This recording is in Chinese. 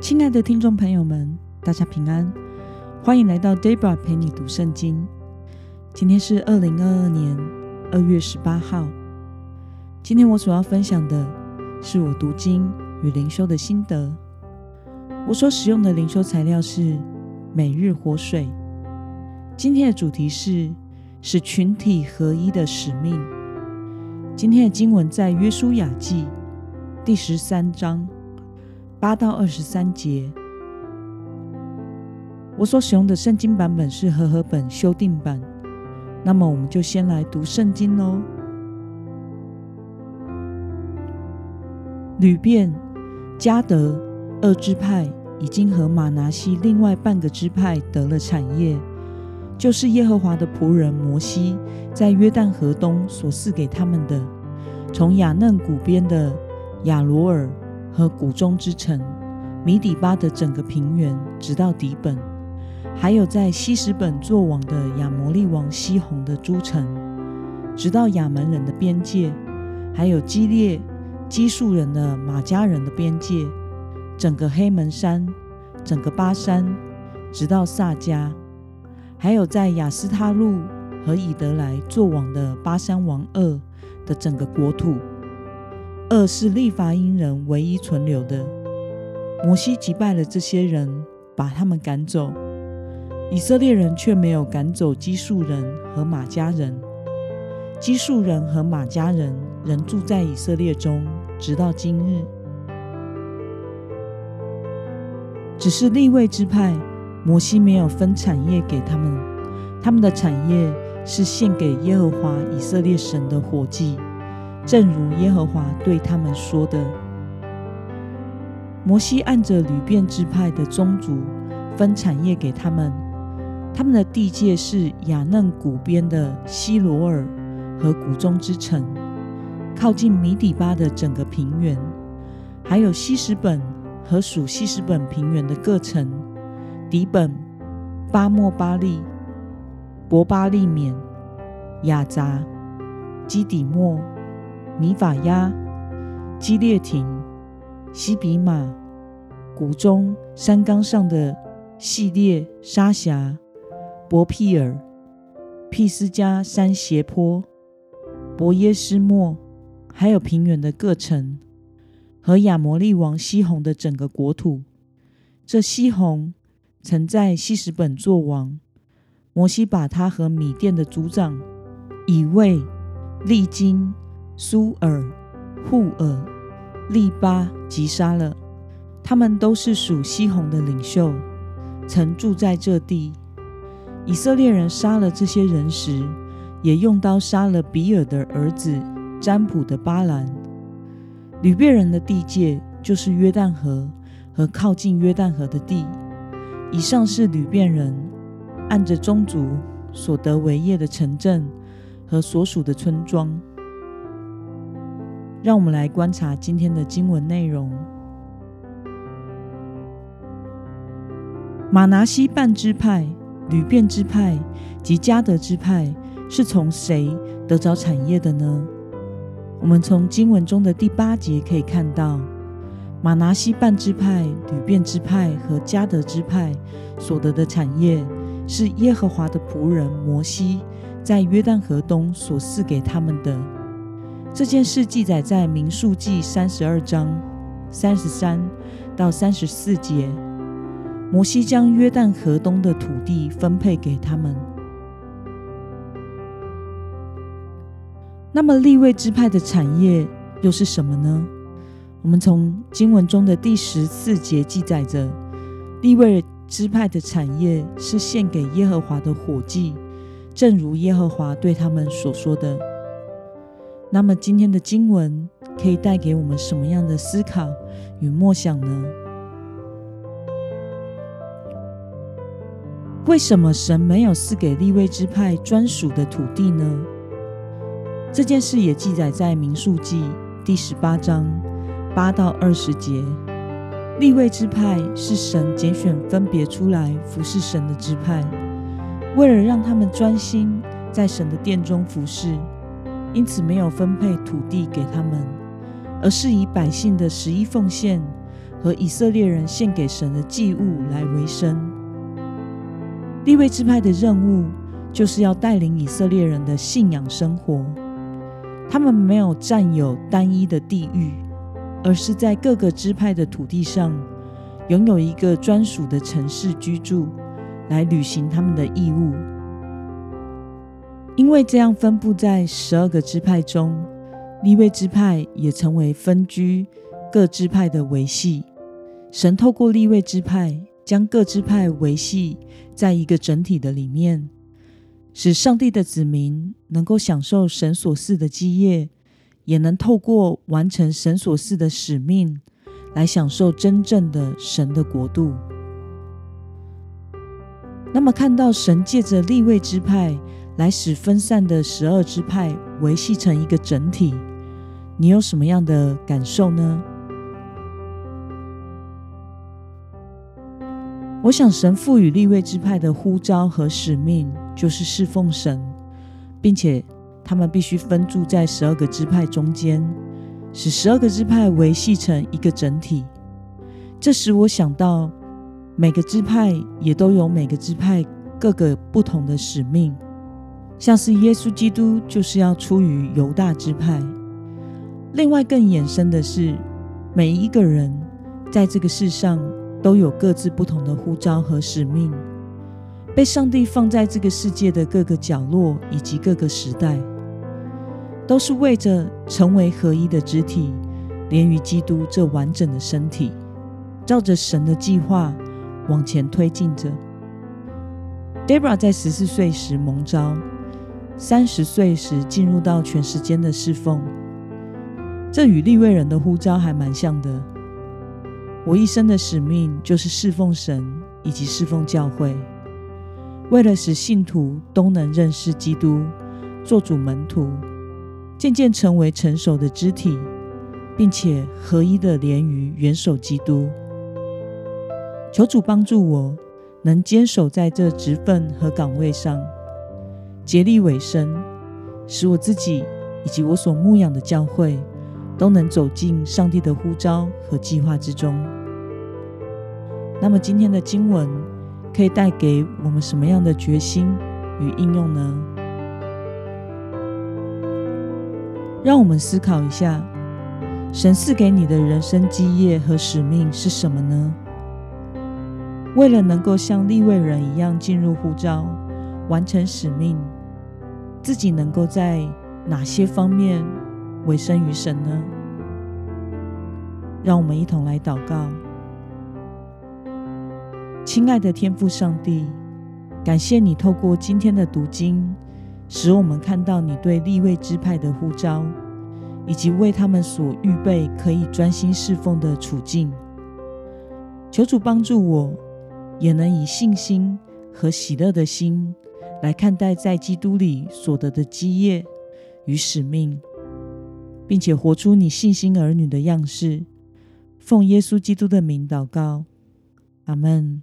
亲爱的听众朋友们，大家平安，欢迎来到 Debra 陪你读圣经。今天是二零二二年二月十八号。今天我所要分享的是我读经与灵修的心得。我所使用的灵修材料是每日活水。今天的主题是使群体合一的使命。今天的经文在约书亚记第十三章。八到二十三节，我所使用的圣经版本是和合本修订版。那么，我们就先来读圣经喽。吕遍、加德二支派已经和马拿西另外半个支派得了产业，就是耶和华的仆人摩西在约旦河东所赐给他们的，从雅嫩谷边的亚罗尔。和谷中之城米底巴的整个平原，直到底本，还有在西什本作王的亚摩利王西宏的诸城，直到亚门人的边界，还有基列基述人的马加人的边界，整个黑门山，整个巴山，直到萨迦，还有在雅斯他路和以德来作王的巴山王二的整个国土。二是利法因人唯一存留的。摩西击败了这些人，把他们赶走。以色列人却没有赶走基述人和马家人。基述人和马家人仍住在以色列中，直到今日。只是立位之派，摩西没有分产业给他们，他们的产业是献给耶和华以色列神的火祭。正如耶和华对他们说的，摩西按着吕遍支派的宗族分产业给他们，他们的地界是雅嫩谷边的希罗尔和谷中之城，靠近米底巴的整个平原，还有西什本和属西什本平原的各城，底本、巴莫巴利、伯巴利缅、雅扎、基底莫。米法亚、基列亭、西比马、谷中山冈上的系列沙峡、伯庇尔、皮斯加山斜坡、伯耶斯莫，还有平原的各城和亚摩利王西宏的整个国土。这西宏曾在西什本作王，摩西把他和米甸的族长以卫、利金。苏尔、户尔、利巴击杀了，他们都是属西宏的领袖，曾住在这地。以色列人杀了这些人时，也用刀杀了比尔的儿子占卜的巴兰。吕遍人的地界就是约旦河和靠近约旦河的地。以上是吕遍人按着宗族所得为业的城镇和所属的村庄。让我们来观察今天的经文内容。马拿西半支派、吕遍支派及加德支派是从谁得着产业的呢？我们从经文中的第八节可以看到，马拿西半支派、吕遍支派和加德支派所得的产业，是耶和华的仆人摩西在约旦河东所赐给他们的。这件事记载在《民数记》三十二章三十三到三十四节。摩西将约旦河东的土地分配给他们。那么立位支派的产业又是什么呢？我们从经文中的第十四节记载着，立位支派的产业是献给耶和华的火祭，正如耶和华对他们所说的。那么今天的经文可以带给我们什么样的思考与默想呢？为什么神没有赐给利未支派专属的土地呢？这件事也记载在民数记第十八章八到二十节。利未支派是神拣选分别出来服侍神的支派，为了让他们专心在神的殿中服侍。因此，没有分配土地给他们，而是以百姓的十一奉献和以色列人献给神的祭物来为生。立位支派的任务就是要带领以色列人的信仰生活。他们没有占有单一的地域，而是在各个支派的土地上拥有一个专属的城市居住，来履行他们的义务。因为这样分布在十二个支派中，立位支派也成为分居各支派的维系。神透过立位支派，将各支派维系在一个整体的里面。使上帝的子民能够享受神所赐的基业，也能透过完成神所赐的使命，来享受真正的神的国度。那么，看到神借着立位支派来使分散的十二支派维系成一个整体，你有什么样的感受呢？我想，神赋予立位支派的呼召和使命。就是侍奉神，并且他们必须分住在十二个支派中间，使十二个支派维系成一个整体。这使我想到，每个支派也都有每个支派各个不同的使命，像是耶稣基督就是要出于犹大支派。另外更衍生的是，每一个人在这个世上都有各自不同的呼召和使命。被上帝放在这个世界的各个角落以及各个时代，都是为着成为合一的肢体，连于基督这完整的身体，照着神的计划往前推进着。Debra 在十四岁时蒙召，三十岁时进入到全时间的侍奉，这与立位人的呼召还蛮像的。我一生的使命就是侍奉神以及侍奉教会。为了使信徒都能认识基督，做主门徒，渐渐成为成熟的肢体，并且合一的连于元首基督。求主帮助我，能坚守在这职分和岗位上，竭力委身，使我自己以及我所牧养的教会，都能走进上帝的呼召和计划之中。那么今天的经文。可以带给我们什么样的决心与应用呢？让我们思考一下，神赐给你的人生基业和使命是什么呢？为了能够像立位人一样进入护照，完成使命，自己能够在哪些方面委身于神呢？让我们一同来祷告。亲爱的天父上帝，感谢你透过今天的读经，使我们看到你对立位支派的呼召，以及为他们所预备可以专心侍奉的处境。求主帮助我，也能以信心和喜乐的心来看待在基督里所得的基业与使命，并且活出你信心儿女的样式。奉耶稣基督的名祷告，阿门。